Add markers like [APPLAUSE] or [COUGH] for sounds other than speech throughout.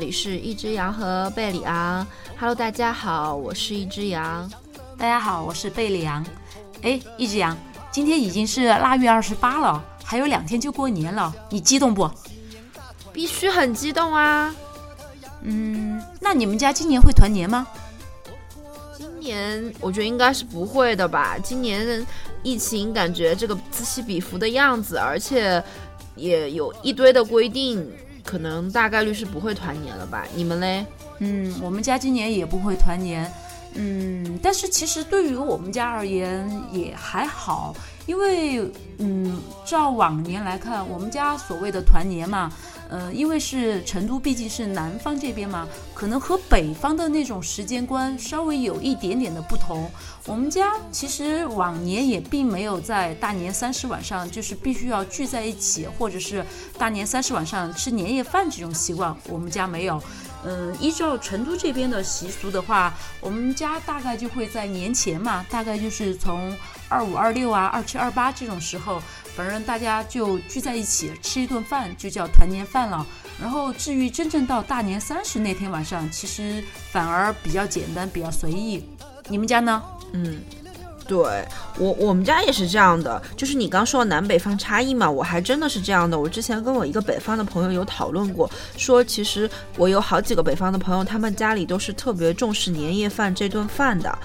里是一只羊和贝里昂。Hello，大家好，我是一只羊。大家好，我是贝里昂。哎，一只羊，今天已经是腊月二十八了，还有两天就过年了，你激动不？必须很激动啊！嗯，那你们家今年会团年吗？今年我觉得应该是不会的吧。今年疫情感觉这个此起彼伏的样子，而且也有一堆的规定。可能大概率是不会团年了吧？你们嘞？嗯，我们家今年也不会团年。嗯，但是其实对于我们家而言也还好，因为嗯，照往年来看，我们家所谓的团年嘛。呃，因为是成都，毕竟是南方这边嘛，可能和北方的那种时间观稍微有一点点的不同。我们家其实往年也并没有在大年三十晚上就是必须要聚在一起，或者是大年三十晚上吃年夜饭这种习惯，我们家没有。嗯，依照成都这边的习俗的话，我们家大概就会在年前嘛，大概就是从二五、二六啊、二七、二八这种时候。反正大家就聚在一起吃一顿饭，就叫团年饭了。然后至于真正到大年三十那天晚上，其实反而比较简单，比较随意。你们家呢？嗯，对我我们家也是这样的。就是你刚说南北方差异嘛，我还真的是这样的。我之前跟我一个北方的朋友有讨论过，说其实我有好几个北方的朋友，他们家里都是特别重视年夜饭这顿饭的。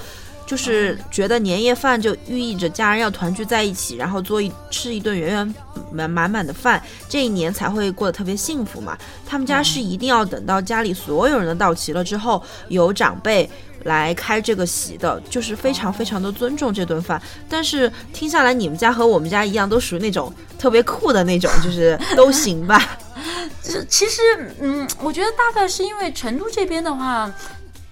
就是觉得年夜饭就寓意着家人要团聚在一起，然后做一吃一顿圆圆满满满的饭，这一年才会过得特别幸福嘛。他们家是一定要等到家里所有人都到齐了之后，有长辈来开这个席的，就是非常非常的尊重这顿饭。但是听下来，你们家和我们家一样，都属于那种特别酷的那种，就是都行吧？[LAUGHS] 这其实，嗯，我觉得大概是因为成都这边的话。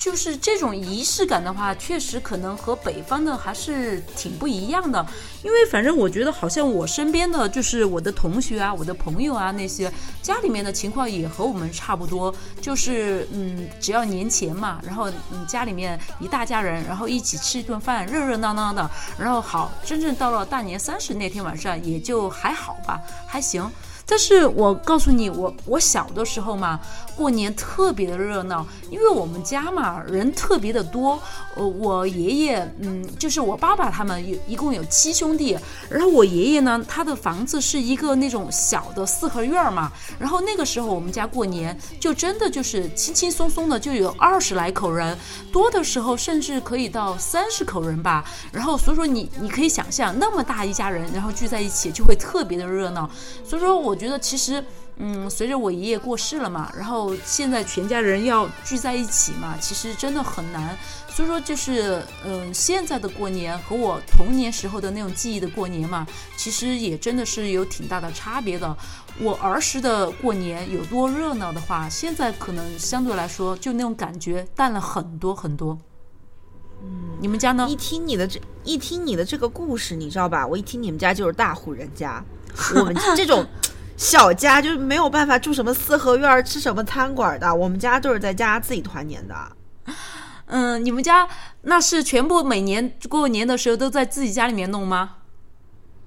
就是这种仪式感的话，确实可能和北方的还是挺不一样的。因为反正我觉得，好像我身边的就是我的同学啊、我的朋友啊那些，家里面的情况也和我们差不多。就是嗯，只要年前嘛，然后嗯家里面一大家人，然后一起吃一顿饭，热热闹闹的。然后好，真正到了大年三十那天晚上，也就还好吧，还行。但是我告诉你，我我小的时候嘛，过年特别的热闹，因为我们家嘛人特别的多。呃，我爷爷，嗯，就是我爸爸他们有一共有七兄弟，然后我爷爷呢，他的房子是一个那种小的四合院嘛，然后那个时候我们家过年就真的就是轻轻松松的就有二十来口人，多的时候甚至可以到三十口人吧。然后所以说你你可以想象那么大一家人，然后聚在一起就会特别的热闹。所以说我。觉得其实，嗯，随着我爷爷过世了嘛，然后现在全家人要聚在一起嘛，其实真的很难。所以说，就是嗯，现在的过年和我童年时候的那种记忆的过年嘛，其实也真的是有挺大的差别的。我儿时的过年有多热闹的话，现在可能相对来说就那种感觉淡了很多很多。嗯，你们家呢？一听你的这一听你的这个故事，你知道吧？我一听你们家就是大户人家，我们这种。小家就是没有办法住什么四合院，吃什么餐馆的。我们家都是在家自己团年的。嗯，你们家那是全部每年过年的时候都在自己家里面弄吗？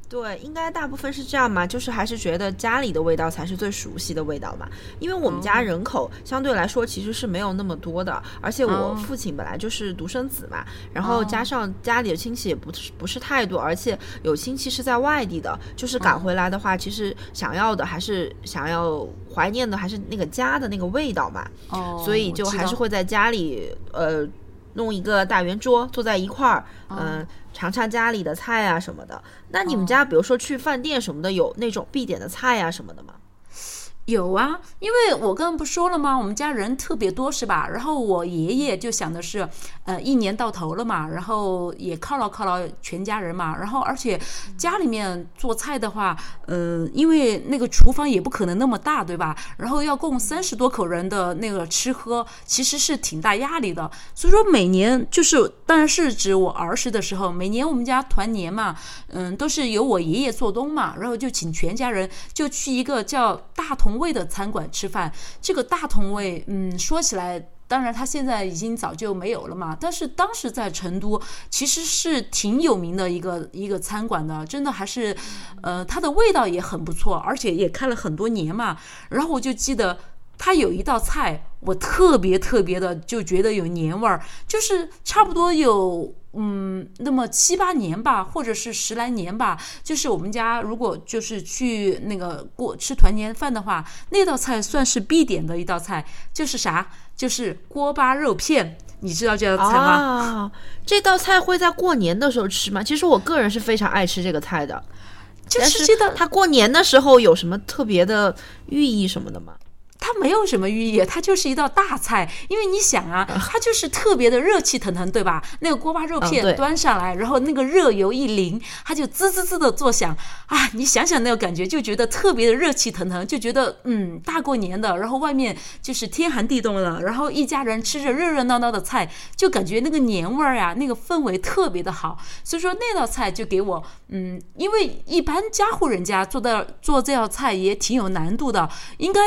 对，应该大部分是这样嘛，就是还是觉得家里的味道才是最熟悉的味道嘛。因为我们家人口相对来说其实是没有那么多的，而且我父亲本来就是独生子嘛，然后加上家里的亲戚也不是不是太多，而且有亲戚是在外地的，就是赶回来的话，其实想要的还是想要怀念的还是那个家的那个味道嘛。哦，所以就还是会在家里呃。弄一个大圆桌，坐在一块儿，嗯，尝尝家里的菜啊什么的。那你们家，比如说去饭店什么的，有那种必点的菜啊什么的吗？有啊，因为我刚刚不说了吗？我们家人特别多，是吧？然后我爷爷就想的是，呃，一年到头了嘛，然后也犒劳犒劳全家人嘛。然后而且家里面做菜的话，呃，因为那个厨房也不可能那么大，对吧？然后要供三十多口人的那个吃喝，其实是挺大压力的。所以说每年就是，当然是指我儿时的时候，每年我们家团年嘛，嗯，都是由我爷爷做东嘛，然后就请全家人就去一个叫大同。味的餐馆吃饭，这个大同味，嗯，说起来，当然它现在已经早就没有了嘛。但是当时在成都，其实是挺有名的一个一个餐馆的，真的还是，呃，它的味道也很不错，而且也开了很多年嘛。然后我就记得。它有一道菜，我特别特别的就觉得有年味儿，就是差不多有嗯那么七八年吧，或者是十来年吧。就是我们家如果就是去那个过吃团年饭的话，那道菜算是必点的一道菜，就是啥？就是锅巴肉片。你知道这道菜吗？啊，这道菜会在过年的时候吃吗？其实我个人是非常爱吃这个菜的，就是这道它过年的时候有什么特别的寓意什么的吗？它没有什么寓意，它就是一道大菜。因为你想啊，[LAUGHS] 它就是特别的热气腾腾，对吧？那个锅巴肉片端上来，然后那个热油一淋，它就滋滋滋的作响啊！你想想那个感觉，就觉得特别的热气腾腾，就觉得嗯，大过年的，然后外面就是天寒地冻的，然后一家人吃着热热闹闹的菜，就感觉那个年味儿呀，那个氛围特别的好。所以说那道菜就给我嗯，因为一般家户人家做的做这道菜也挺有难度的，应该。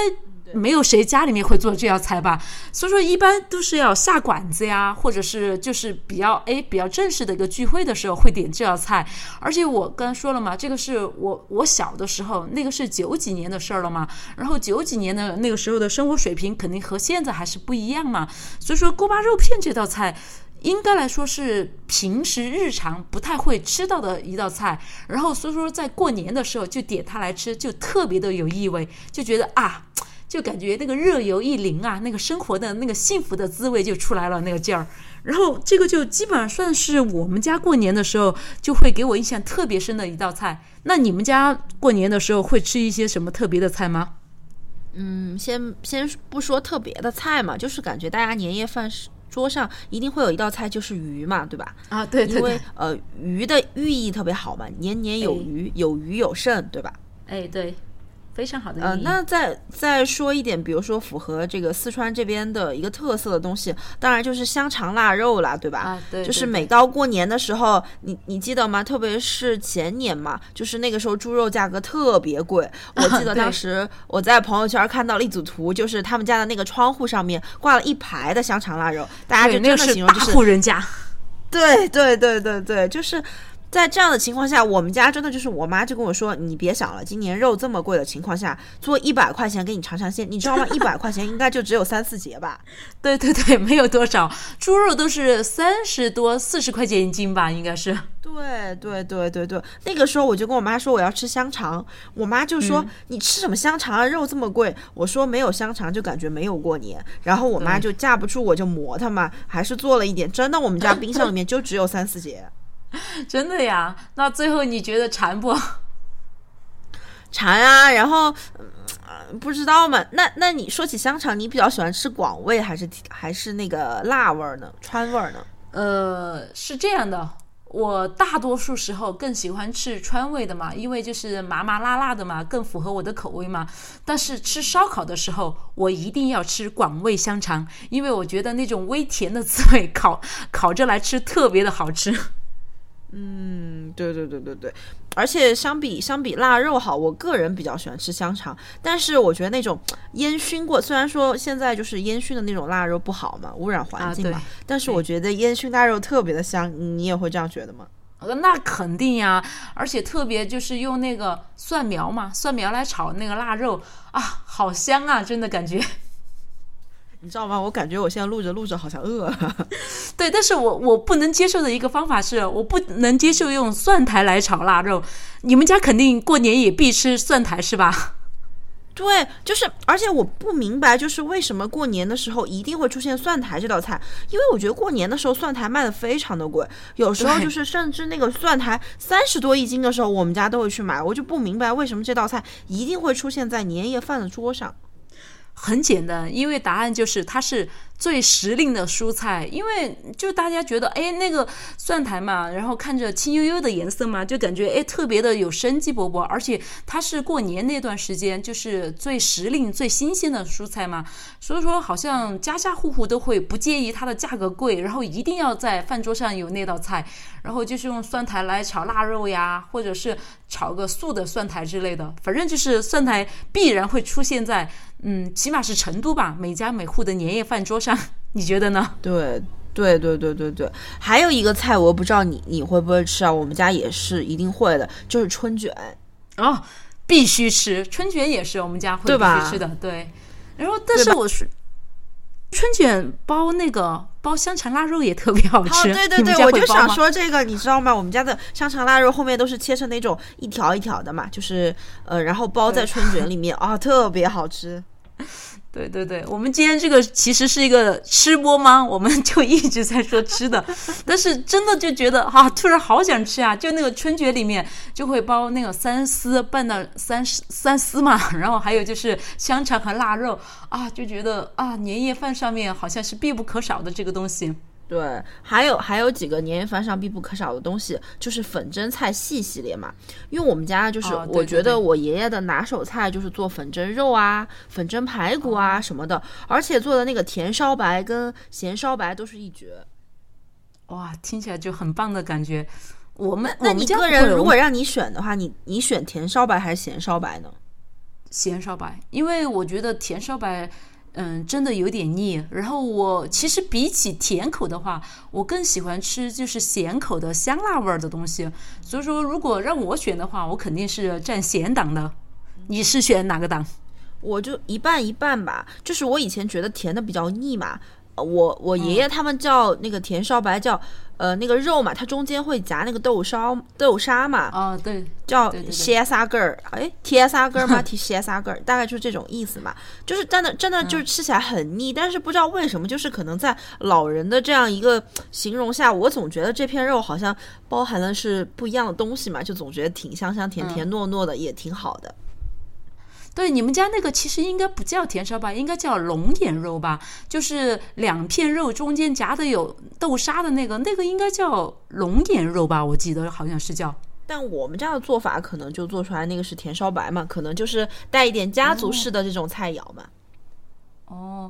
没有谁家里面会做这道菜吧，所以说一般都是要下馆子呀，或者是就是比较哎比较正式的一个聚会的时候会点这道菜。而且我刚才说了嘛，这个是我我小的时候，那个是九几年的事儿了嘛。然后九几年的那个时候的生活水平肯定和现在还是不一样嘛。所以说锅巴肉片这道菜，应该来说是平时日常不太会吃到的一道菜。然后所以说在过年的时候就点它来吃，就特别的有意味，就觉得啊。就感觉那个热油一淋啊，那个生活的那个幸福的滋味就出来了，那个劲儿。然后这个就基本上算是我们家过年的时候就会给我印象特别深的一道菜。那你们家过年的时候会吃一些什么特别的菜吗？嗯，先先不说特别的菜嘛，就是感觉大家年夜饭桌上一定会有一道菜，就是鱼嘛，对吧？啊，对对对。因为呃，鱼的寓意特别好嘛，年年有余，有余有剩，对吧？哎，对。非常好的。呃，那再再说一点，比如说符合这个四川这边的一个特色的东西，当然就是香肠腊肉啦，对吧？啊，对。就是每到过年的时候，你你记得吗？特别是前年嘛，就是那个时候猪肉价格特别贵。[LAUGHS] 我记得当时我在朋友圈看到了一组图，就是他们家的那个窗户上面挂了一排的香肠腊肉，大家就真的形容就是户人家。对对对对对，就是。在这样的情况下，我们家真的就是我妈就跟我说：“你别想了，今年肉这么贵的情况下，做一百块钱给你尝尝鲜，你知道吗？[LAUGHS] 一百块钱应该就只有三四节吧？对对对，没有多少，猪肉都是三十多、四十块钱一斤吧，应该是。对对对对对，那个时候我就跟我妈说我要吃香肠，我妈就说你吃什么香肠啊，肉这么贵。我说没有香肠就感觉没有过年，然后我妈就架不住我就磨它嘛，还是做了一点。真的，我们家冰箱里面就只有三四节。[LAUGHS] 真的呀？那最后你觉得馋不？[LAUGHS] 馋啊！然后不知道嘛？那那你说起香肠，你比较喜欢吃广味还是还是那个辣味儿呢？川味儿呢？呃，是这样的，我大多数时候更喜欢吃川味的嘛，因为就是麻麻辣辣的嘛，更符合我的口味嘛。但是吃烧烤的时候，我一定要吃广味香肠，因为我觉得那种微甜的滋味，烤烤着来吃特别的好吃。嗯，对对对对对，而且相比相比腊肉好，我个人比较喜欢吃香肠，但是我觉得那种烟熏过，虽然说现在就是烟熏的那种腊肉不好嘛，污染环境嘛，但是我觉得烟熏腊肉特别的香，你也会这样觉得吗？那肯定呀，而且特别就是用那个蒜苗嘛，蒜苗来炒那个腊肉啊，好香啊，真的感觉。你知道吗？我感觉我现在录着录着好像饿了。[LAUGHS] 对，但是我我不能接受的一个方法是，我不能接受用蒜苔来炒腊肉。你们家肯定过年也必吃蒜苔是吧？[LAUGHS] 对，就是，而且我不明白，就是为什么过年的时候一定会出现蒜苔这道菜？因为我觉得过年的时候蒜苔卖的非常的贵，有时候就是甚至那个蒜苔三十多一斤的时候，我们家都会去买。我就不明白为什么这道菜一定会出现在年夜饭的桌上。很简单，因为答案就是它是。最时令的蔬菜，因为就大家觉得，哎，那个蒜苔嘛，然后看着青悠悠的颜色嘛，就感觉哎特别的有生机勃勃，而且它是过年那段时间就是最时令、最新鲜的蔬菜嘛，所以说好像家家户户都会不介意它的价格贵，然后一定要在饭桌上有那道菜，然后就是用蒜苔来炒腊肉呀，或者是炒个素的蒜苔之类的，反正就是蒜苔必然会出现在，嗯，起码是成都吧，每家每户的年夜饭桌上。你觉得呢？[LAUGHS] 对对对对对对，还有一个菜，我不知道你你会不会吃啊？我们家也是一定会的，就是春卷哦，必须吃春卷也是我们家会必须吃的。对，然后，但是我是春卷包那个包香肠腊肉也特别好吃。哦，对对对，我就想说这个，你知道吗？我们家的香肠腊肉后面都是切成那种一条一条的嘛，就是呃，然后包在春卷里面啊，特别好吃。对对对，我们今天这个其实是一个吃播吗？我们就一直在说吃的，但是真的就觉得啊，突然好想吃啊！就那个春卷里面就会包那个三丝拌的三丝三丝嘛，然后还有就是香肠和腊肉啊，就觉得啊，年夜饭上面好像是必不可少的这个东西。对，还有还有几个年夜饭上必不可少的东西，就是粉蒸菜系系列嘛。因为我们家就是，哦对对对我觉得我爷爷的拿手菜就是做粉蒸肉啊、粉蒸排骨哦啊什么的，而且做的那个甜烧白跟咸烧白都是一绝。哇，听起来就很棒的感觉。我们那你个人如果让你选的话，你你选甜烧白还是咸烧白呢？咸烧白，因为我觉得甜烧白，嗯，真的有点腻。然后我其实比起甜口的话，我更喜欢吃就是咸口的香辣味儿的东西。所以说，如果让我选的话，我肯定是占咸档的。你是选哪个档？我就一半一半吧，就是我以前觉得甜的比较腻嘛，我我爷爷他们叫那个甜烧白叫，呃那个肉嘛，它中间会夹那个豆烧豆沙嘛，啊，对，叫切沙根儿，哎，贴沙根儿吗？[LAUGHS] 贴切沙根儿，大概就是这种意思嘛。就是真的真的就是吃起来很腻，但是不知道为什么，就是可能在老人的这样一个形容下，我总觉得这片肉好像包含的是不一样的东西嘛，就总觉得挺香香甜甜糯糯的，也挺好的。对，你们家那个其实应该不叫甜烧白，应该叫龙眼肉吧？就是两片肉中间夹的有豆沙的那个，那个应该叫龙眼肉吧？我记得好像是叫。但我们家的做法可能就做出来那个是甜烧白嘛，可能就是带一点家族式的这种菜肴嘛。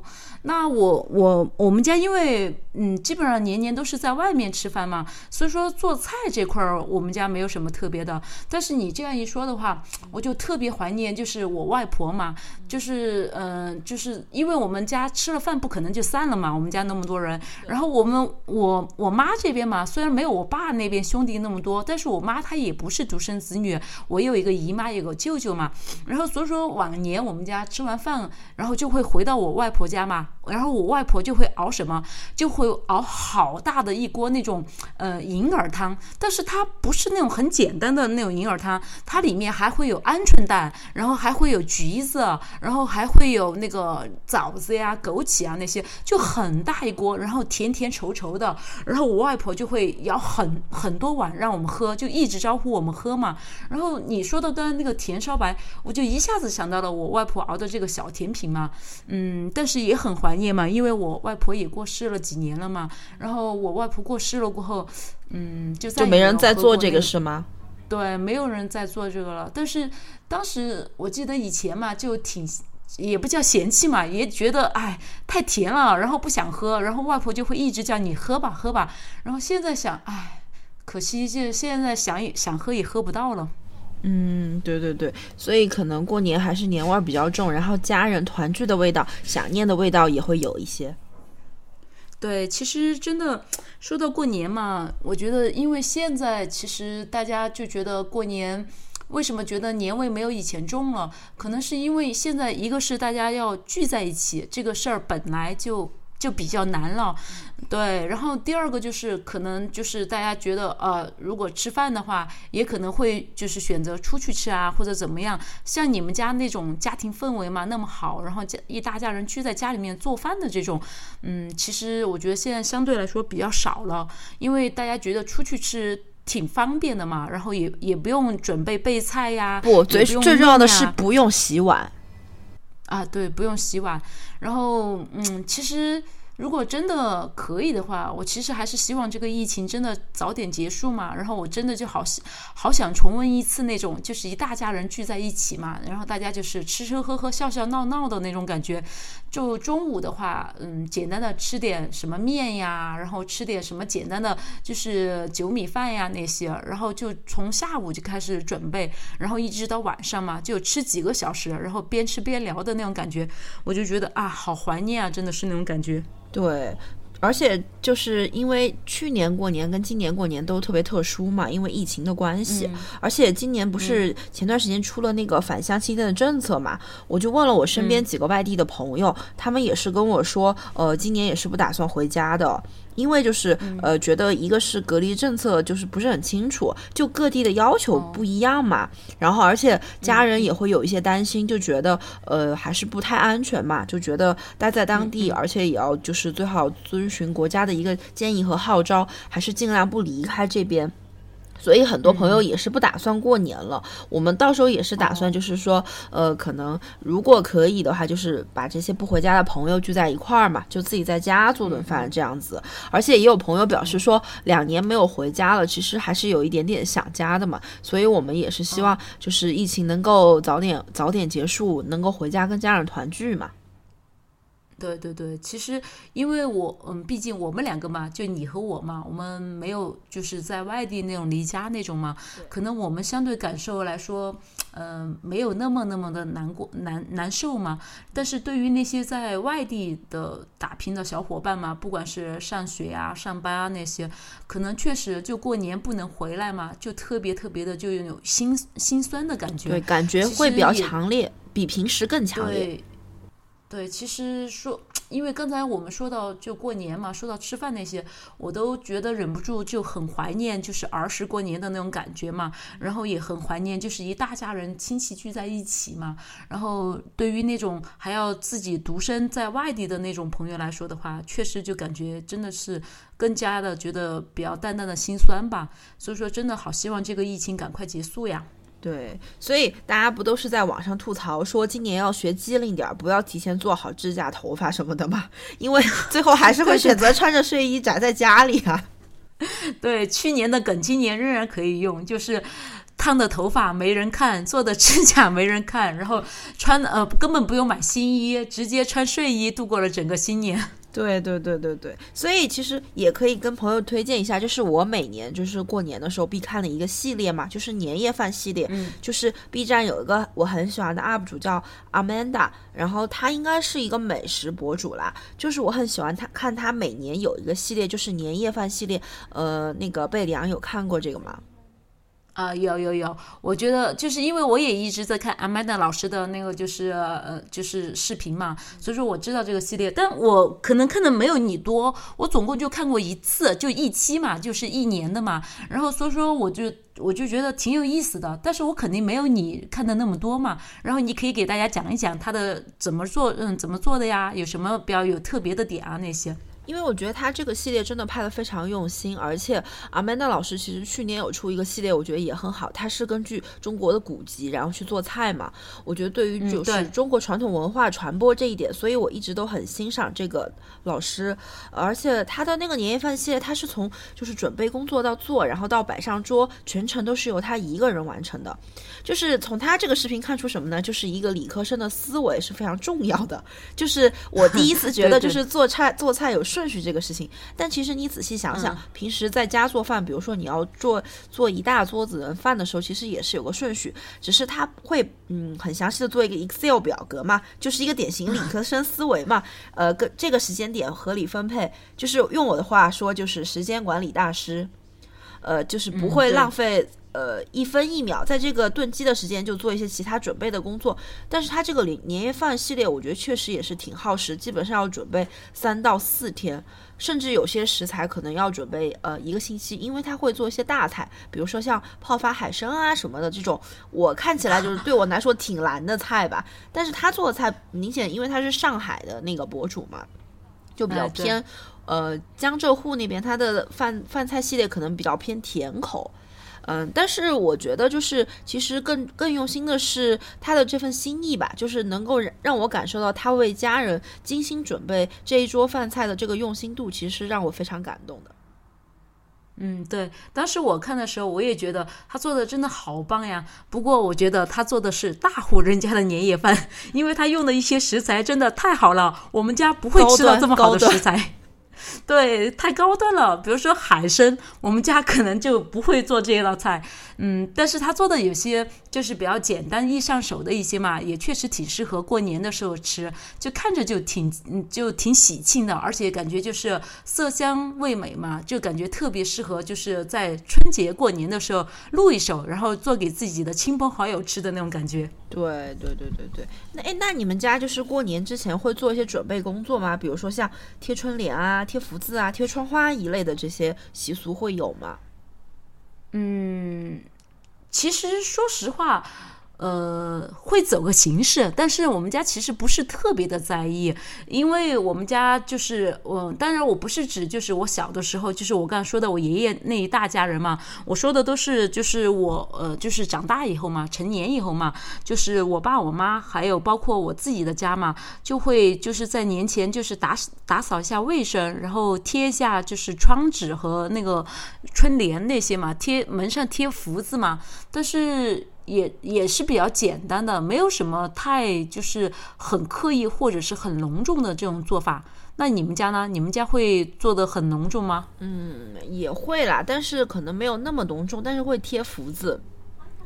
哦，那我我我们家因为嗯，基本上年年都是在外面吃饭嘛，所以说做菜这块儿我们家没有什么特别的。但是你这样一说的话，我就特别怀念，就是我外婆嘛，就是嗯、呃就是因为我们家吃了饭不可能就散了嘛，我们家那么多人，然后我们我我妈这边嘛，虽然没有我爸那边兄弟那么多，但是我妈她也不是独生子女，我有一个姨妈，有个舅舅嘛，然后所以说往年我们家吃完饭，然后就会回到我外婆家嘛，然后我外婆就会熬什么，就会熬好大的一锅那种呃银耳汤，但是它不是那种很简单的那种银耳汤，它里面还会有鹌鹑蛋，然后还会有橘子，然后还会有那个枣子呀、枸杞啊那些，就很大一锅，然后甜甜稠稠的，然后我外婆就会舀很很多碗让我们喝，就一直招呼我们喝嘛。然后你说的刚刚那个甜烧白，我就一下子想到了我外婆熬的这个小甜品嘛，嗯，但是也很怀念嘛，因为我外婆也过世了几年了嘛。然后我外婆过世了过后，嗯，就再就没人再做这个是吗？对，没有人在做这个了。但是当时我记得以前嘛，就挺也不叫嫌弃嘛，也觉得哎太甜了，然后不想喝，然后外婆就会一直叫你喝吧喝吧。然后现在想，哎，可惜就现在想也想喝也喝不到了。嗯，对对对，所以可能过年还是年味儿比较重，然后家人团聚的味道、想念的味道也会有一些。对，其实真的说到过年嘛，我觉得因为现在其实大家就觉得过年。为什么觉得年味没有以前重了？可能是因为现在一个是大家要聚在一起，这个事儿本来就就比较难了，对。然后第二个就是可能就是大家觉得呃，如果吃饭的话，也可能会就是选择出去吃啊，或者怎么样。像你们家那种家庭氛围嘛那么好，然后家一大家人聚在家里面做饭的这种，嗯，其实我觉得现在相对来说比较少了，因为大家觉得出去吃。挺方便的嘛，然后也也不用准备备菜呀，不，最重要的是不用洗碗。啊，对，不用洗碗。然后，嗯，其实如果真的可以的话，我其实还是希望这个疫情真的早点结束嘛。然后我真的就好好想重温一次那种，就是一大家人聚在一起嘛，然后大家就是吃吃喝喝、笑笑闹闹的那种感觉。就中午的话，嗯，简单的吃点什么面呀，然后吃点什么简单的就是酒米饭呀那些，然后就从下午就开始准备，然后一直到晚上嘛，就吃几个小时，然后边吃边聊的那种感觉，我就觉得啊，好怀念啊，真的是那种感觉。对，而且就是因为去年过年跟今年过年都特别特殊嘛，因为疫情的关系，而且今年不是前段时间出了那个返乡期间的政策嘛，我就问了我身边几个外地的朋友，他们也是跟我说，呃，今年也是不打算回家的。因为就是呃，觉得一个是隔离政策就是不是很清楚，就各地的要求不一样嘛。然后而且家人也会有一些担心，就觉得呃还是不太安全嘛，就觉得待在当地，而且也要就是最好遵循国家的一个建议和号召，还是尽量不离开这边。所以很多朋友也是不打算过年了。我们到时候也是打算，就是说，呃，可能如果可以的话，就是把这些不回家的朋友聚在一块儿嘛，就自己在家做顿饭这样子。而且也有朋友表示说，两年没有回家了，其实还是有一点点想家的嘛。所以我们也是希望，就是疫情能够早点早点结束，能够回家跟家人团聚嘛。对对对，其实因为我嗯，毕竟我们两个嘛，就你和我嘛，我们没有就是在外地那种离家那种嘛，可能我们相对感受来说，嗯，没有那么那么的难过难难受嘛。但是对于那些在外地的打拼的小伙伴嘛，不管是上学啊、上班啊那些，可能确实就过年不能回来嘛，就特别特别的就有心心酸的感觉。对，感觉会比较强烈，比平时更强烈。对，对其实说，因为刚才我们说到就过年嘛，说到吃饭那些，我都觉得忍不住就很怀念，就是儿时过年的那种感觉嘛。然后也很怀念，就是一大家人亲戚聚在一起嘛。然后对于那种还要自己独身在外地的那种朋友来说的话，确实就感觉真的是更加的觉得比较淡淡的心酸吧。所以说，真的好希望这个疫情赶快结束呀。对，所以大家不都是在网上吐槽说今年要学机灵点儿，不要提前做好指甲、头发什么的吗？因为最后还是会选择穿着睡衣宅在家里啊。[LAUGHS] 对，去年的梗今年仍然可以用，就是烫的头发没人看，做的指甲没人看，然后穿呃根本不用买新衣，直接穿睡衣度过了整个新年。对对对对对，所以其实也可以跟朋友推荐一下，就是我每年就是过年的时候必看的一个系列嘛，就是年夜饭系列。嗯，就是 B 站有一个我很喜欢的 UP 主叫 Amanda，然后他应该是一个美食博主啦，就是我很喜欢他看他每年有一个系列，就是年夜饭系列。呃，那个贝里昂有看过这个吗？啊，有有有，我觉得就是因为我也一直在看 Amanda 老师的那个就是呃就是视频嘛，所以说我知道这个系列，但我可能看的没有你多，我总共就看过一次，就一期嘛，就是一年的嘛，然后所以说我就我就觉得挺有意思的，但是我肯定没有你看的那么多嘛，然后你可以给大家讲一讲他的怎么做，嗯，怎么做的呀，有什么比较有特别的点啊那些。因为我觉得他这个系列真的拍的非常用心，而且阿曼达老师其实去年有出一个系列，我觉得也很好。他是根据中国的古籍，然后去做菜嘛。我觉得对于就是中国传统文化传播这一点，所以我一直都很欣赏这个老师。而且他的那个年夜饭系列，他是从就是准备工作到做，然后到摆上桌，全程都是由他一个人完成的。就是从他这个视频看出什么呢？就是一个理科生的思维是非常重要的。就是我第一次觉得，就是做菜做菜有顺。顺序这个事情，但其实你仔细想想，平时在家做饭，比如说你要做做一大桌子人饭的时候，其实也是有个顺序，只是他会嗯很详细的做一个 Excel 表格嘛，就是一个典型理科生思维嘛，呃，跟这个时间点合理分配，就是用我的话说，就是时间管理大师，呃，就是不会浪费。呃，一分一秒，在这个炖鸡的时间就做一些其他准备的工作。但是它这个年年夜饭系列，我觉得确实也是挺耗时，基本上要准备三到四天，甚至有些食材可能要准备呃一个星期，因为他会做一些大菜，比如说像泡发海参啊什么的这种，我看起来就是对我来说挺难的菜吧。但是他做的菜明显，因为他是上海的那个博主嘛，就比较偏呃江浙沪那边，他的饭饭菜系列可能比较偏甜口。嗯，但是我觉得就是其实更更用心的是他的这份心意吧，就是能够让我感受到他为家人精心准备这一桌饭菜的这个用心度，其实是让我非常感动的。嗯，对，当时我看的时候，我也觉得他做的真的好棒呀。不过我觉得他做的是大户人家的年夜饭，[LAUGHS] 因为他用的一些食材真的太好了，我们家不会吃到这么好的食材。[LAUGHS] 对，太高端了。比如说海参，我们家可能就不会做这道菜。嗯，但是他做的有些就是比较简单易上手的一些嘛，也确实挺适合过年的时候吃，就看着就挺就挺喜庆的，而且感觉就是色香味美嘛，就感觉特别适合就是在春节过年的时候录一手，然后做给自己的亲朋好友吃的那种感觉。对对对对对，那哎，那你们家就是过年之前会做一些准备工作吗？比如说像贴春联啊、贴福字啊、贴窗花一类的这些习俗会有吗？嗯，其实说实话。呃，会走个形式，但是我们家其实不是特别的在意，因为我们家就是我，当然我不是指就是我小的时候，就是我刚才说的我爷爷那一大家人嘛，我说的都是就是我呃就是长大以后嘛，成年以后嘛，就是我爸我妈还有包括我自己的家嘛，就会就是在年前就是打打扫一下卫生，然后贴一下就是窗纸和那个春联那些嘛，贴门上贴福字嘛，但是。也也是比较简单的，没有什么太就是很刻意或者是很隆重的这种做法。那你们家呢？你们家会做的很隆重吗？嗯，也会啦，但是可能没有那么隆重，但是会贴福字。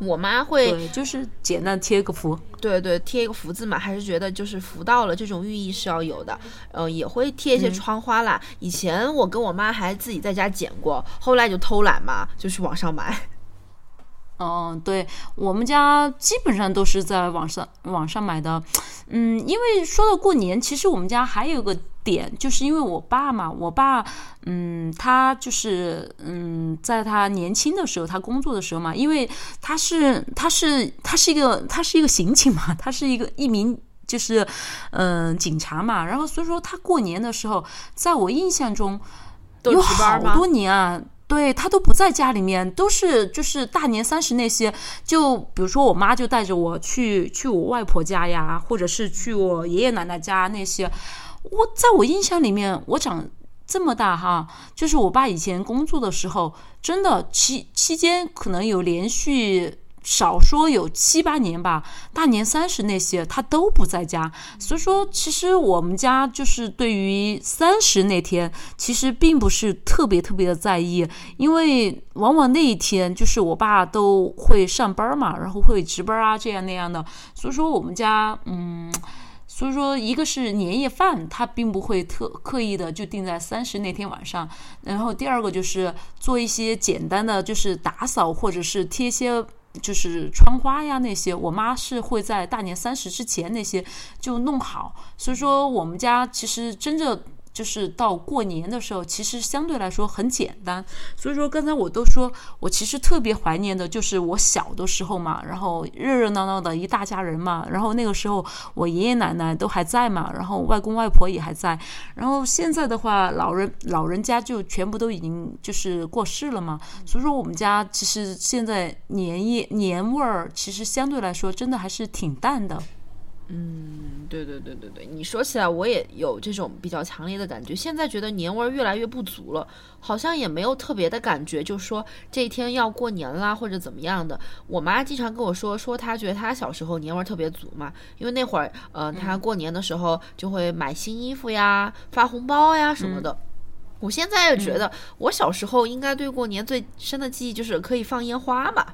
我妈会就是简单贴个福，对对，贴一个福字嘛，还是觉得就是福到了这种寓意是要有的。嗯，也会贴一些窗花啦。以前我跟我妈还自己在家剪过，后来就偷懒嘛，就去网上买。哦，对我们家基本上都是在网上网上买的，嗯，因为说到过年，其实我们家还有个点，就是因为我爸嘛，我爸，嗯，他就是嗯，在他年轻的时候，他工作的时候嘛，因为他是他是他是一个他是一个刑警嘛，他是一个一名就是嗯警察嘛，然后所以说他过年的时候，在我印象中有好多年啊。对他都不在家里面，都是就是大年三十那些，就比如说我妈就带着我去去我外婆家呀，或者是去我爷爷奶奶家那些。我在我印象里面，我长这么大哈，就是我爸以前工作的时候，真的期期间可能有连续。少说有七八年吧，大年三十那些他都不在家，所以说其实我们家就是对于三十那天，其实并不是特别特别的在意，因为往往那一天就是我爸都会上班嘛，然后会值班啊这样那样的，所以说我们家嗯，所以说一个是年夜饭，他并不会特刻意的就定在三十那天晚上，然后第二个就是做一些简单的就是打扫或者是贴些。就是窗花呀那些，我妈是会在大年三十之前那些就弄好，所以说我们家其实真正。就是到过年的时候，其实相对来说很简单。所以说刚才我都说我其实特别怀念的就是我小的时候嘛，然后热热闹闹的一大家人嘛，然后那个时候我爷爷奶奶都还在嘛，然后外公外婆也还在。然后现在的话，老人老人家就全部都已经就是过世了嘛，所以说我们家其实现在年夜年味儿其实相对来说真的还是挺淡的。嗯，对对对对对，你说起来我也有这种比较强烈的感觉。现在觉得年味儿越来越不足了，好像也没有特别的感觉，就说这一天要过年啦或者怎么样的。我妈经常跟我说，说她觉得她小时候年味儿特别足嘛，因为那会儿，呃，她过年的时候就会买新衣服呀、发红包呀什么的。我现在也觉得，我小时候应该对过年最深的记忆就是可以放烟花嘛。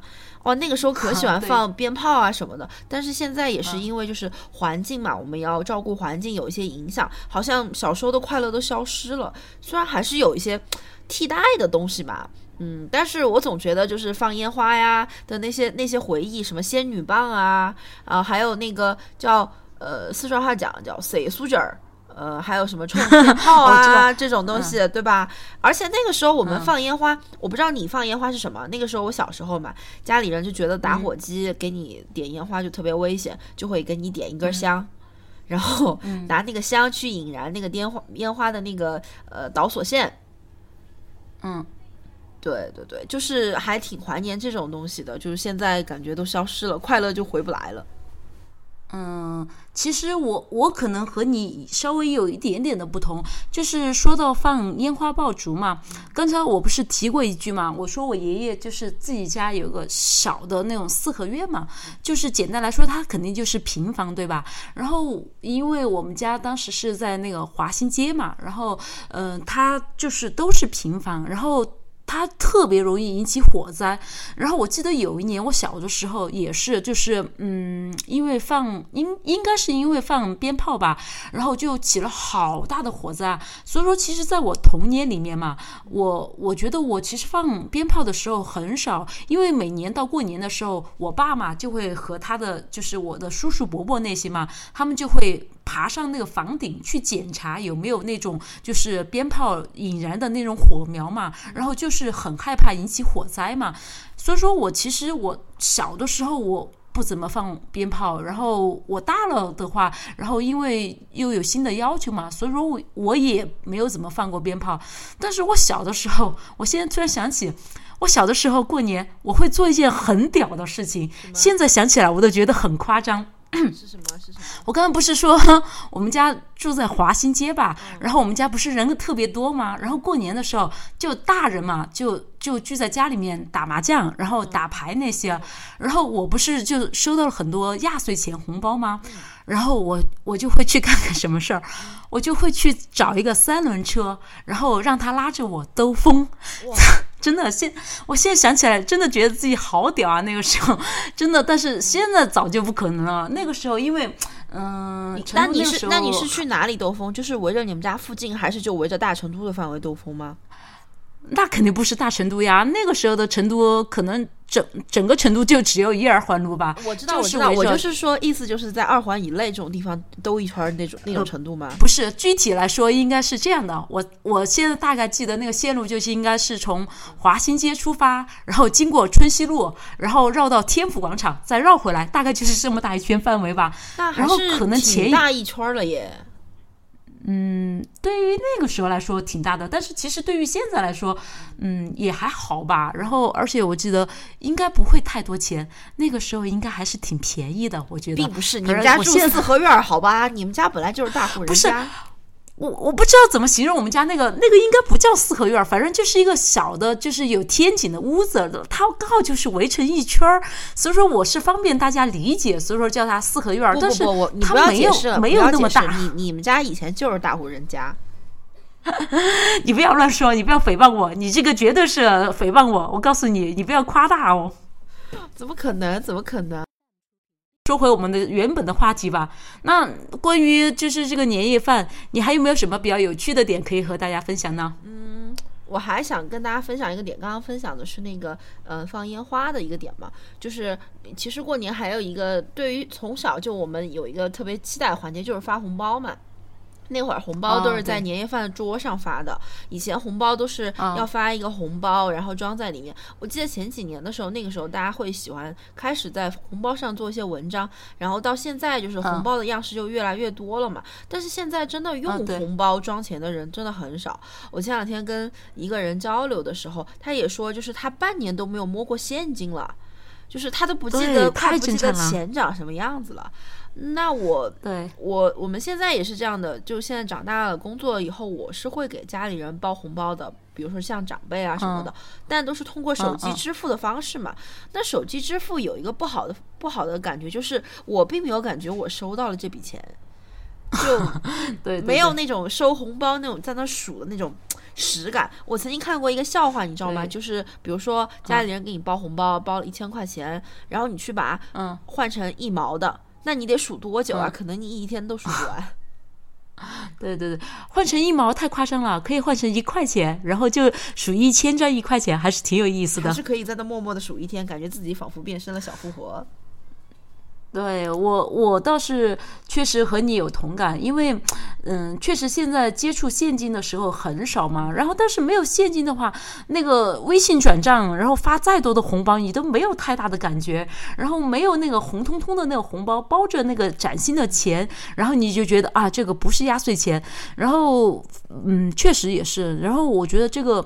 哦，那个时候可喜欢放鞭炮啊什么的。但是现在也是因为就是环境嘛，我们要照顾环境，有一些影响，好像小时候的快乐都消失了。虽然还是有一些替代的东西嘛，嗯，但是我总觉得就是放烟花呀的那些那些回忆，什么仙女棒啊啊，还有那个叫呃四川话讲叫水苏卷儿。呃，还有什么冲天 [LAUGHS] 炮啊这种东西，对吧？而且那个时候我们放烟花，我不知道你放烟花是什么。那个时候我小时候嘛，家里人就觉得打火机给你点烟花就特别危险，就会给你点一根香，然后拿那个香去引燃那个烟花烟花的那个呃导火线。嗯，对对对，就是还挺怀念这种东西的，就是现在感觉都消失了，快乐就回不来了。嗯，其实我我可能和你稍微有一点点的不同，就是说到放烟花爆竹嘛，刚才我不是提过一句嘛，我说我爷爷就是自己家有个小的那种四合院嘛，就是简单来说，他肯定就是平房，对吧？然后因为我们家当时是在那个华新街嘛，然后嗯、他就是都是平房，然后。它特别容易引起火灾，然后我记得有一年我小的时候也是，就是嗯，因为放应应该是因为放鞭炮吧，然后就起了好大的火灾。所以说，其实在我童年里面嘛，我我觉得我其实放鞭炮的时候很少，因为每年到过年的时候，我爸嘛就会和他的就是我的叔叔伯伯那些嘛，他们就会。爬上那个房顶去检查有没有那种就是鞭炮引燃的那种火苗嘛，然后就是很害怕引起火灾嘛，所以说我其实我小的时候我不怎么放鞭炮，然后我大了的话，然后因为又有新的要求嘛，所以说我我也没有怎么放过鞭炮，但是我小的时候，我现在突然想起。我小的时候过年，我会做一件很屌的事情，现在想起来我都觉得很夸张。[COUGHS] 是什么？是什么？我刚刚不是说我们家住在华新街吧？然后我们家不是人特别多吗？然后过年的时候，就大人嘛，就就聚在家里面打麻将，然后打牌那些。然后我不是就收到了很多压岁钱红包吗？然后我我就会去干个什么事儿，我就会去找一个三轮车，然后让他拉着我兜风。真的，现我现在想起来，真的觉得自己好屌啊！那个时候，真的，但是现在早就不可能了。[LAUGHS] 那个时候，因为，嗯，那你是那你是去哪里兜风？就是围着你们家附近，还是就围着大成都的范围兜风吗？那肯定不是大成都呀，那个时候的成都可能整整个成都就只有一二环路吧。我知道，就我知道，我就是说，意思就是在二环以内这种地方兜一圈儿那种那种程度吗？不是，具体来说应该是这样的。我我现在大概记得那个线路就是应该是从华新街出发，然后经过春熙路，然后绕到天府广场，再绕回来，大概就是这么大一圈范围吧。那还是可能前一挺大一圈儿了耶。嗯，对于那个时候来说挺大的，但是其实对于现在来说，嗯，也还好吧。然后，而且我记得应该不会太多钱，那个时候应该还是挺便宜的，我觉得。并不是，你们家住四合院儿，好吧？你们家本来就是大户人不是家。我我不知道怎么形容我们家那个那个应该不叫四合院儿，反正就是一个小的，就是有天井的屋子，它刚好就是围成一圈儿，所以说我是方便大家理解，所以说叫它四合院儿。但是不不不，我你不要它没有没有那么大，你你们家以前就是大户人家。你不要乱说，你不要诽谤我，你这个绝对是诽谤我，我告诉你，你不要夸大哦。怎么可能？怎么可能？说回我们的原本的话题吧。那关于就是这个年夜饭，你还有没有什么比较有趣的点可以和大家分享呢？嗯我还想跟大家分享一个点，刚刚分享的是那个呃放烟花的一个点嘛，就是其实过年还有一个对于从小就我们有一个特别期待环节，就是发红包嘛。那会儿红包都哦是在年夜饭桌上发的，以前红包都是啊要发一个红包，然后装在里面。我记得前几年的时候，那个时候大家会喜欢开始在红包上做一些文章，然后到现在就是红嗯包的样式就越来越多了嘛。但是现在真的用红包装钱的人真的很少。我前两天跟一个人交流的时候，他也说，就是他半年都没有摸过现金了，就是他都不记得，他太不记得钱长什么样子了。那我对，我我们现在也是这样的，就现在长大了，工作了以后，我是会给家里人包红包的，比如说像长辈啊什么的，但都是通过手机支付的方式嘛。那手机支付有一个不好的不好的感觉，就是我并没有感觉我收到了这笔钱，就 [LAUGHS] 没有那种收红包那种在那数的那种实感。我曾经看过一个笑话，你知道吗？就是比如说家里人给你包红包，包了一千块钱，然后你去把嗯换成一毛的，那你得数多久啊？嗯可能你一天都数不完。[LAUGHS] 对对对，换成一毛太夸张了，可以换成一块钱，然后就数一千赚一块钱，还是挺有意思的。还是可以在那默默的数一天，感觉自己仿佛变身了小富婆。对我，我倒是确实和你有同感，因为，嗯，确实现在接触现金的时候很少嘛。然后，但是没有现金的话，那个微信转账，然后发再多的红包，你都没有太大的感觉。然后没有那个红彤彤的那个红包包着那个崭新的钱，然后你就觉得啊，这个不是压岁钱。然后，嗯，确实也是。然后我觉得这个。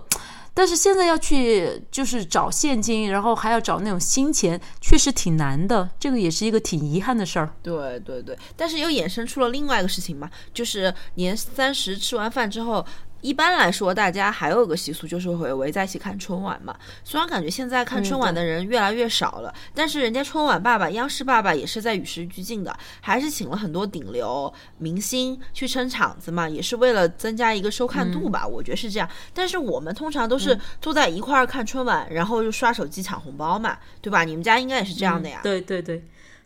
但是现在要去就是找现金，然后还要找那种新钱，确实挺难的。这个也是一个挺遗憾的事儿。对对对，但是又衍生出了另外一个事情嘛，就是年三十吃完饭之后。一般来说，大家还有个习俗，就是会围在一起看春晚嘛。虽然感觉现在看春晚的人越来越少了，但是人家春晚爸爸、央视爸爸也是在与时俱进的，还是请了很多顶流明星去撑场子嘛，也是为了增加一个收看度吧。我觉得是这样。但是我们通常都是坐在一块儿看春晚，然后就刷手机抢红包嘛，对吧？你们家应该也是这样的呀？对对对，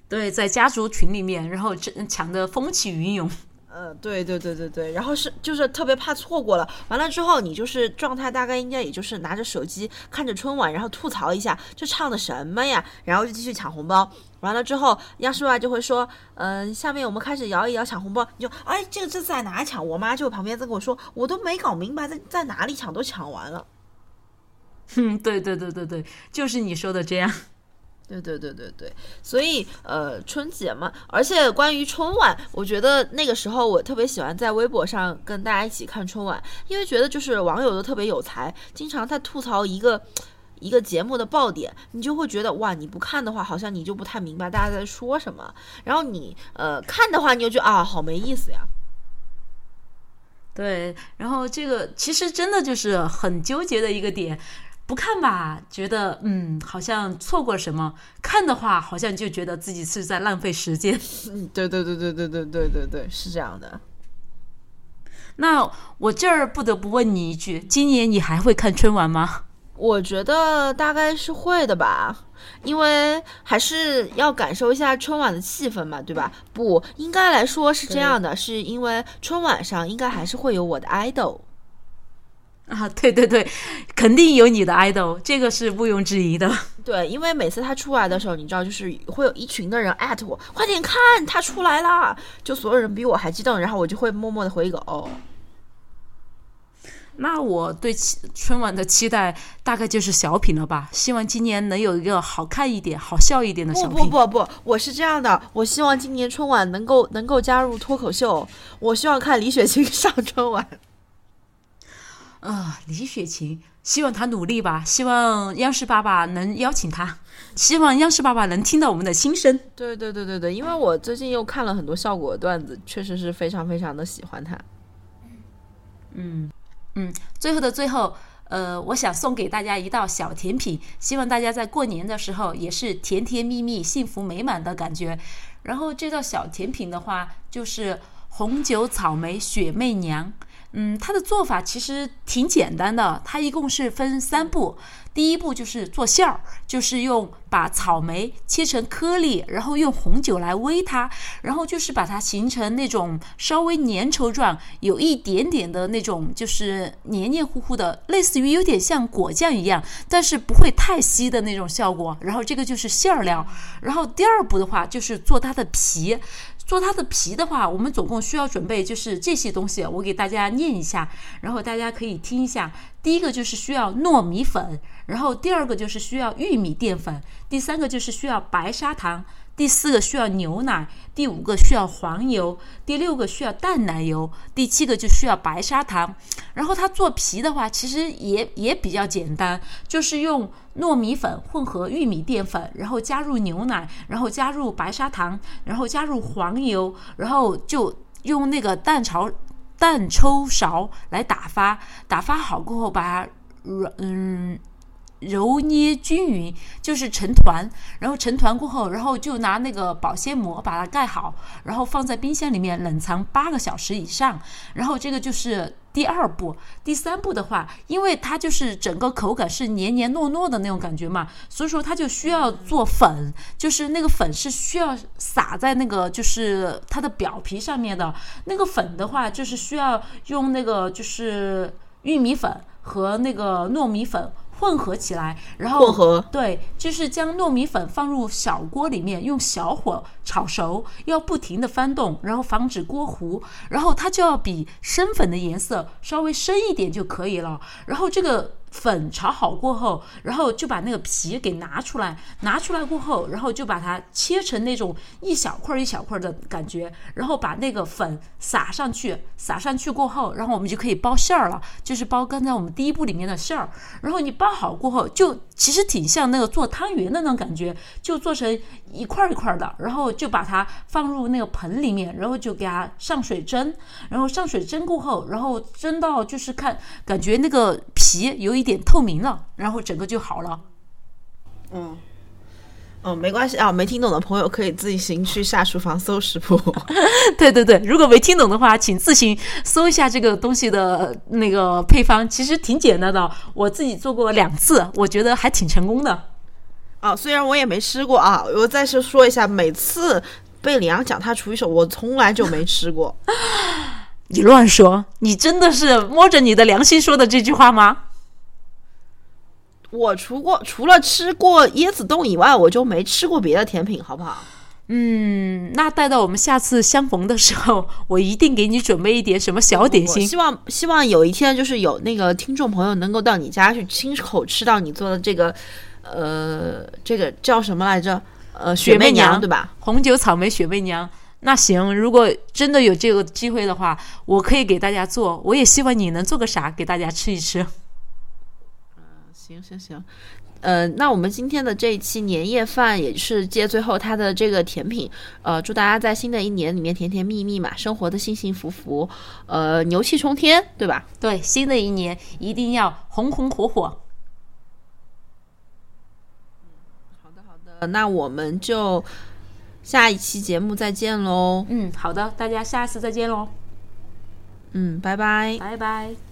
对，在家族群里面，然后争抢的风起云涌。呃，对对对对对，然后是就是特别怕错过了，完了之后你就是状态大概应该也就是拿着手机看着春晚，然后吐槽一下这唱的什么呀，然后就继续抢红包。完了之后，央视爸就会说，嗯，下面我们开始摇一摇抢红包，你就哎，这个这在哪抢？我妈就旁边在跟我说，我都没搞明白在在哪里抢，都抢完了。[LAUGHS] 嗯，对对对对对，就是你说的这样。对对对对对，所以呃春节嘛，而且关于春晚，我觉得那个时候我特别喜欢在微博上跟大家一起看春晚，因为觉得就是网友都特别有才，经常在吐槽一个一个节目的爆点，你就会觉得哇，你不看的话，好像你就不太明白大家在说什么，然后你呃看的话，你就觉得啊好没意思呀。对，然后这个其实真的就是很纠结的一个点。不看吧，觉得嗯，好像错过什么；看的话，好像就觉得自己是在浪费时间。嗯，对对对对对对对对对，是这样的。那我这儿不得不问你一句：今年你还会看春晚吗？我觉得大概是会的吧，因为还是要感受一下春晚的气氛嘛，对吧？不应该来说是这样的，是因为春晚上应该还是会有我的 idol。[LAUGHS] 啊，对对对，肯定有你的 idol，这个是毋庸置疑的。[LAUGHS] 对，因为每次他出来的时候，你知道，就是会有一群的人艾特我，快点看他出来啦，就所有人比我还激动，然后我就会默默的回一个哦。那我对春晚的期待大概就是小品了吧？希望今年能有一个好看一点、好笑一点的小品。不不不不，我是这样的，我希望今年春晚能够能够加入脱口秀，我希望看李雪琴上春晚。啊，李雪琴，希望她努力吧。希望央视爸爸能邀请她，希望央视爸爸能听到我们的心声。对对对对对，因为我最近又看了很多效果段子，确实是非常非常的喜欢她。嗯嗯，最后的最后，呃，我想送给大家一道小甜品，希望大家在过年的时候也是甜甜蜜蜜、幸福美满的感觉。然后这道小甜品的话，就是红酒草莓雪媚娘。嗯，它的做法其实挺简单的，它一共是分三步。第一步就是做馅儿，就是用把草莓切成颗粒，然后用红酒来煨它，然后就是把它形成那种稍微粘稠状，有一点点的那种就是黏黏糊糊的，类似于有点像果酱一样，但是不会太稀的那种效果。然后这个就是馅儿料。然后第二步的话就是做它的皮。做它的皮的话，我们总共需要准备就是这些东西，我给大家念一下，然后大家可以听一下。第一个就是需要糯米粉，然后第二个就是需要玉米淀粉，第三个就是需要白砂糖。第四个需要牛奶，第五个需要黄油，第六个需要淡奶油，第七个就需要白砂糖。然后它做皮的话，其实也也比较简单，就是用糯米粉混合玉米淀粉，然后加入牛奶，然后加入白砂糖，然后加入黄油，然后就用那个蛋炒蛋抽勺来打发，打发好过后把它软嗯。揉捏均匀，就是成团，然后成团过后，然后就拿那个保鲜膜把它盖好，然后放在冰箱里面冷藏八个小时以上。然后这个就是第二步，第三步的话，因为它就是整个口感是黏黏糯糯的那种感觉嘛，所以说它就需要做粉，就是那个粉是需要撒在那个就是它的表皮上面的。那个粉的话，就是需要用那个就是玉米粉和那个糯米粉。混合起来，然后混合对，就是将糯米粉放入小锅里面，用小火炒熟，要不停的翻动，然后防止锅糊，然后它就要比生粉的颜色稍微深一点就可以了。然后这个粉炒好过后，然后就把那个皮给拿出来，拿出来过后，然后就把它切成那种一小块一小块的感觉，然后把那个粉撒上去，撒上去过后，然后我们就可以包馅儿了，就是包刚才我们第一步里面的馅儿。然后你包好过后，就其实挺像那个做汤圆的那种感觉，就做成一块一块的，然后就把它放入那个盆里面，然后就给它上水蒸，然后上水蒸过后，然后蒸到就是看感觉那个皮有一点透明了，然后整个就好了。嗯。哦，没关系啊，没听懂的朋友可以自行去下厨房搜食谱。[LAUGHS] 对对对，如果没听懂的话，请自行搜一下这个东西的那个配方，其实挺简单的。我自己做过两次，我觉得还挺成功的。哦，虽然我也没吃过啊，我再次说一下，每次被李阳讲他厨艺手，我从来就没吃过。[LAUGHS] 你乱说，你真的是摸着你的良心说的这句话吗？我除过除了吃过椰子冻以外，我就没吃过别的甜品，好不好？嗯，那待到我们下次相逢的时候，我一定给你准备一点什么小点心。希望希望有一天，就是有那个听众朋友能够到你家去亲口吃到你做的这个，呃，这个叫什么来着？呃，雪媚娘对吧？红酒草莓雪媚娘。那行，如果真的有这个机会的话，我可以给大家做。我也希望你能做个啥给大家吃一吃。行行行，呃，那我们今天的这一期年夜饭也是借最后它的这个甜品，呃，祝大家在新的一年里面甜甜蜜蜜嘛，生活的幸幸福福，呃，牛气冲天，对吧？对，新的一年一定要红红火火。好的好的，那我们就下一期节目再见喽。嗯，好的，大家下次再见喽。嗯，拜拜，拜拜。